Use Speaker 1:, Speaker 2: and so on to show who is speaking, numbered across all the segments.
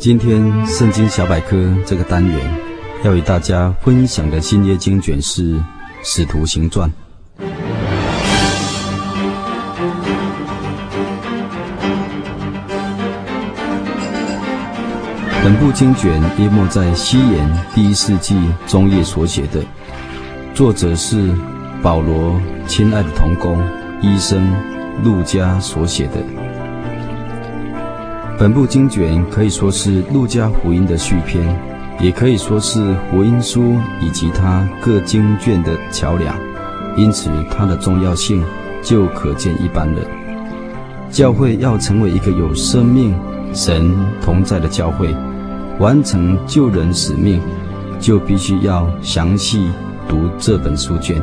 Speaker 1: 今天《圣经小百科》这个单元要与大家分享的新约经卷是《使徒行传》。本部经卷约莫在西元第一世纪中叶所写的，作者是保罗亲爱的同工医生路加所写的。本部经卷可以说是路加福音的续篇，也可以说是福音书以及它各经卷的桥梁，因此它的重要性就可见一斑了。教会要成为一个有生命、神同在的教会，完成救人使命，就必须要详细读这本书卷，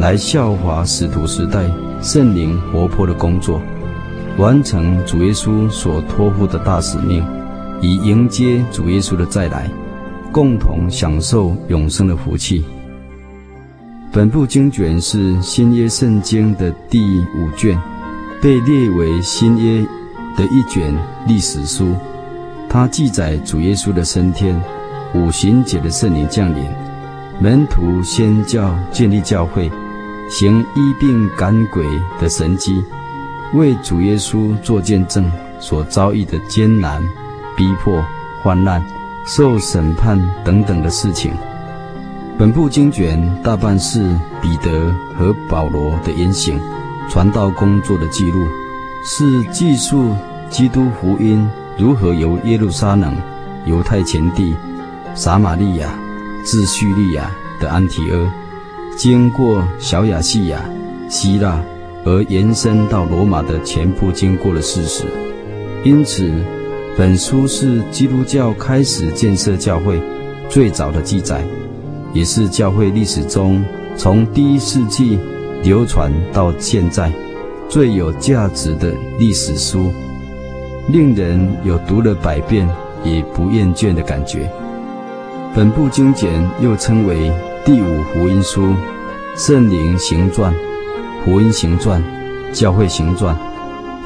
Speaker 1: 来效法使徒时代圣灵活泼的工作。完成主耶稣所托付的大使命，以迎接主耶稣的再来，共同享受永生的福气。本部经卷是新约圣经的第五卷，被列为新约的一卷历史书。它记载主耶稣的升天、五旬节的圣灵降临、门徒宣教建立教会、行医病赶鬼的神迹。为主耶稣做见证所遭遇的艰难、逼迫、患难、受审判等等的事情。本部经卷大半是彼得和保罗的言行、传道工作的记录，是记述基督福音如何由耶路撒冷、犹太前地、撒玛利亚至叙利亚的安提阿，经过小亚细亚、希腊。而延伸到罗马的全部经过的事实，因此，本书是基督教开始建设教会最早的记载，也是教会历史中从第一世纪流传到现在最有价值的历史书，令人有读了百遍也不厌倦的感觉。本部经卷又称为第五福音书，《圣灵行传》。福音行传、教会行传，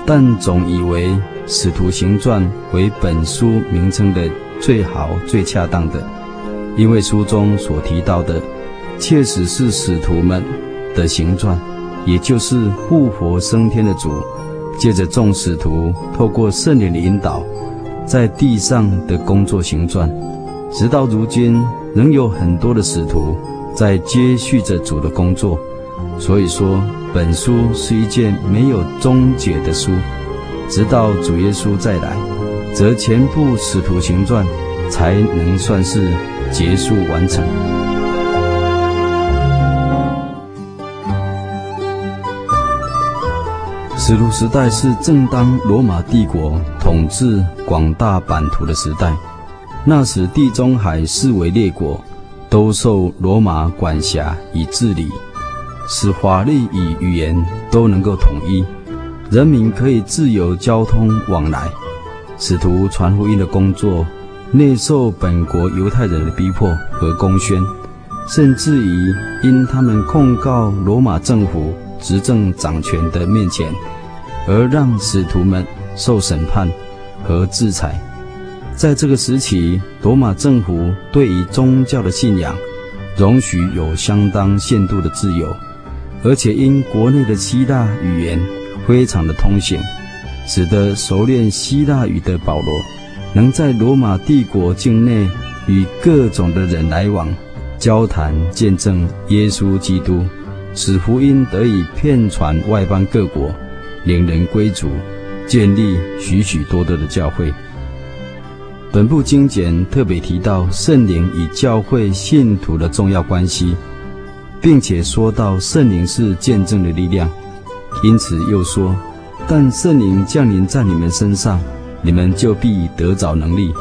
Speaker 1: 但总以为使徒行传为本书名称的最好、最恰当的，因为书中所提到的，确实是使徒们的行传，也就是复活升天的主，借着众使徒透过圣灵的引导，在地上的工作行传，直到如今仍有很多的使徒在接续着主的工作，所以说。本书是一件没有终结的书，直到主耶稣再来，则全部使徒行传才能算是结束完成。使徒时代是正当罗马帝国统治广大版图的时代，那时地中海四围列国都受罗马管辖与治理。使法律与语言都能够统一，人民可以自由交通往来。使徒传福音的工作，内受本国犹太人的逼迫和公宣，甚至于因他们控告罗马政府执政掌权的面前，而让使徒们受审判和制裁。在这个时期，罗马政府对于宗教的信仰，容许有相当限度的自由。而且因国内的希腊语言非常的通行，使得熟练希腊语的保罗，能在罗马帝国境内与各种的人来往、交谈、见证耶稣基督，使福音得以遍传外邦各国，领人归主，建立许许多多的教会。本部经简特别提到圣灵与教会信徒的重要关系，并且说到圣灵是见证的力量，因此又说：但圣灵降临在你们身上，你们就必得着能力，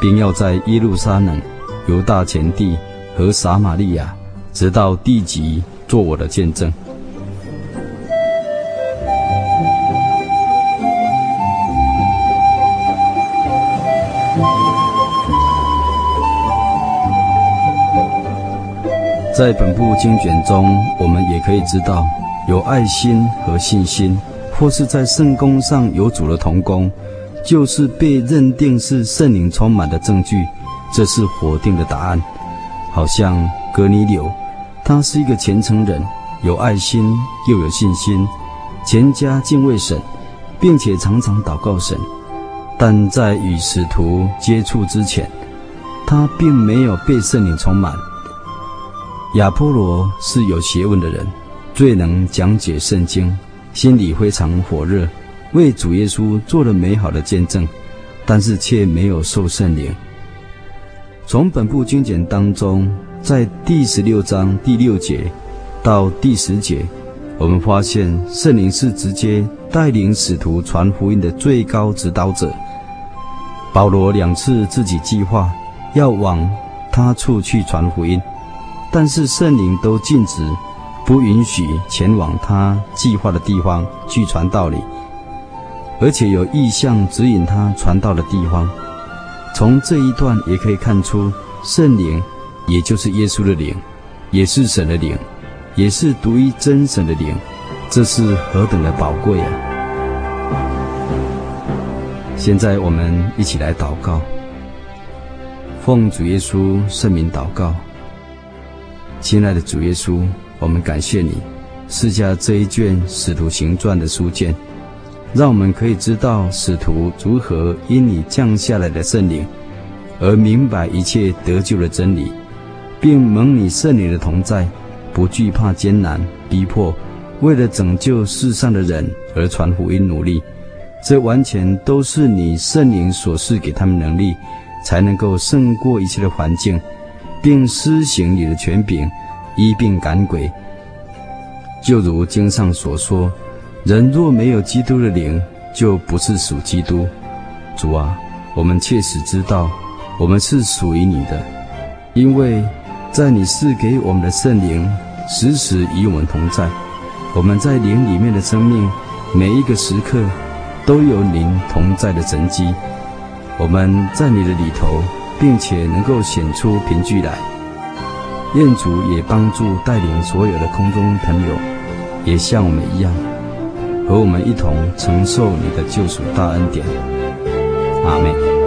Speaker 1: 并要在耶路撒冷、犹大前地和撒玛利亚，直到地极，做我的见证。在本部经卷中，我们也可以知道，有爱心和信心，或是在圣工上有主的同工，就是被认定是圣灵充满的证据。这是否定的答案。好像格尼柳，他是一个虔诚人，有爱心又有信心，全家敬畏神，并且常常祷告神。但在与使徒接触之前，他并没有被圣灵充满。亚波罗是有学问的人，最能讲解圣经，心里非常火热，为主耶稣做了美好的见证，但是却没有受圣灵。从本部经简当中，在第十六章第六节到第十节，我们发现圣灵是直接带领使徒传福音的最高指导者。保罗两次自己计划要往他处去传福音。但是圣灵都禁止，不允许前往他计划的地方去传道理，而且有意向指引他传道的地方。从这一段也可以看出，圣灵也就是耶稣的灵，也是神的灵，也是独一真神的灵，这是何等的宝贵啊！现在我们一起来祷告，奉主耶稣圣名祷告。亲爱的主耶稣，我们感谢你赐下这一卷《使徒行传》的书卷，让我们可以知道使徒如何因你降下来的圣灵而明白一切得救的真理，并蒙你圣灵的同在，不惧怕艰难逼迫，为了拯救世上的人而传福音努力。这完全都是你圣灵所赐给他们能力，才能够胜过一切的环境。并施行你的权柄，一并赶鬼。就如经上所说：“人若没有基督的灵，就不是属基督。”主啊，我们切实知道，我们是属于你的，因为在你赐给我们的圣灵时时与我们同在。我们在灵里面的生命，每一个时刻都有您同在的神迹。我们在你的里头。并且能够显出凭据来，愿主也帮助带领所有的空中朋友，也像我们一样，和我们一同承受你的救赎大恩典。阿妹。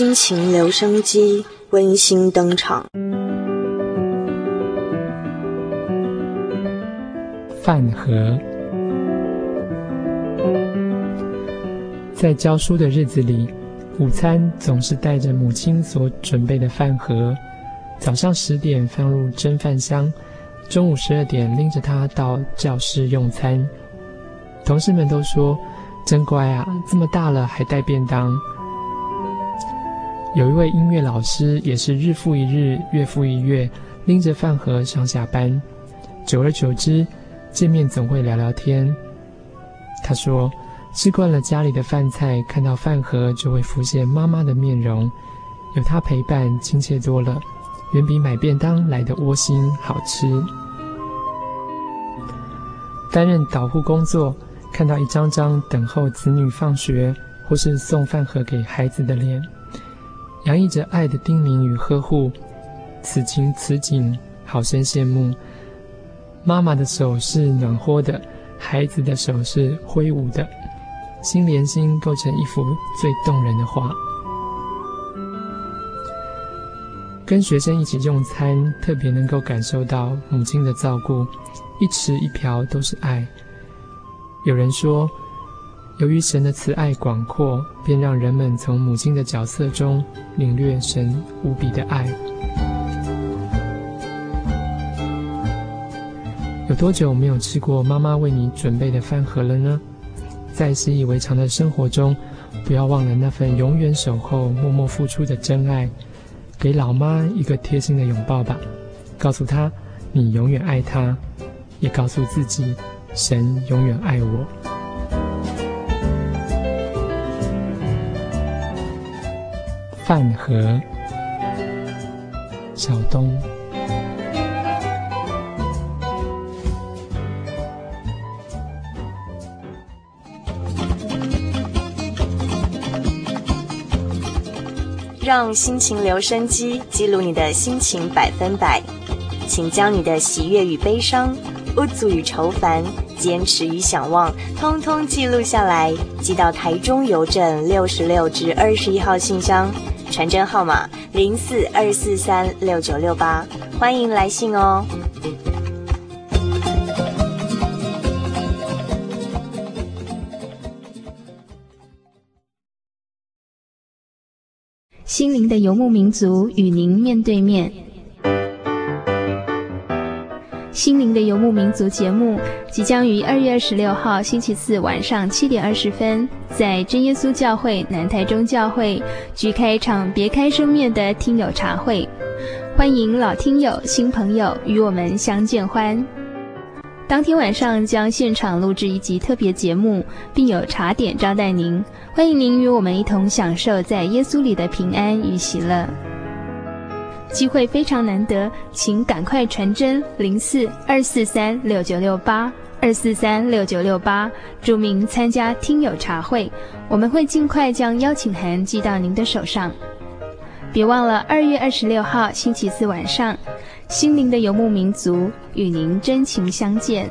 Speaker 2: 亲情留声机温馨登场。
Speaker 3: 饭盒，在教书的日子里，午餐总是带着母亲所准备的饭盒。早上十点放入蒸饭箱，中午十二点拎着它到教室用餐。同事们都说：“真乖啊，这么大了还带便当。”有一位音乐老师，也是日复一日、月复一月，拎着饭盒上下班。久而久之，见面总会聊聊天。他说：“吃惯了家里的饭菜，看到饭盒就会浮现妈妈的面容，有她陪伴，亲切多了，远比买便当来的窝心好吃。”担任导护工作，看到一张张等候子女放学或是送饭盒给孩子的脸。洋溢着爱的叮咛与呵护，此情此景，好生羡慕。妈妈的手是暖和的，孩子的手是挥舞的，心连心构成一幅最动人的画。跟学生一起用餐，特别能够感受到母亲的照顾，一匙一瓢都是爱。有人说，由于神的慈爱广阔，便让人们从母亲的角色中领略神无比的爱。有多久没有吃过妈妈为你准备的饭盒了呢？在习以为常的生活中，不要忘了那份永远守候、默默付出的真爱。给老妈一个贴心的拥抱吧，告诉她你永远爱她，也告诉自己神永远爱我。饭盒，小东。
Speaker 2: 让心情留声机记录你的心情百分百，请将你的喜悦与悲伤、无助与愁烦、坚持与想望，通通记录下来，寄到台中邮政六十六至二十一号信箱，传真号码零四二四三六九六八，欢迎来信哦。
Speaker 4: 心灵的游牧民族与您面对面。心灵的游牧民族节目即将于二月二十六号星期四晚上七点二十分，在真耶稣教会南台中教会举开一场别开生面的听友茶会，欢迎老听友、新朋友与我们相见欢。当天晚上将现场录制一集特别节目，并有茶点招待您。欢迎您与我们一同享受在耶稣里的平安与喜乐。机会非常难得，请赶快传真零四二四三六九六八二四三六九六八，注明参加听友茶会，我们会尽快将邀请函寄到您的手上。别忘了二月二十六号星期四晚上。心灵的游牧民族与您真情相见。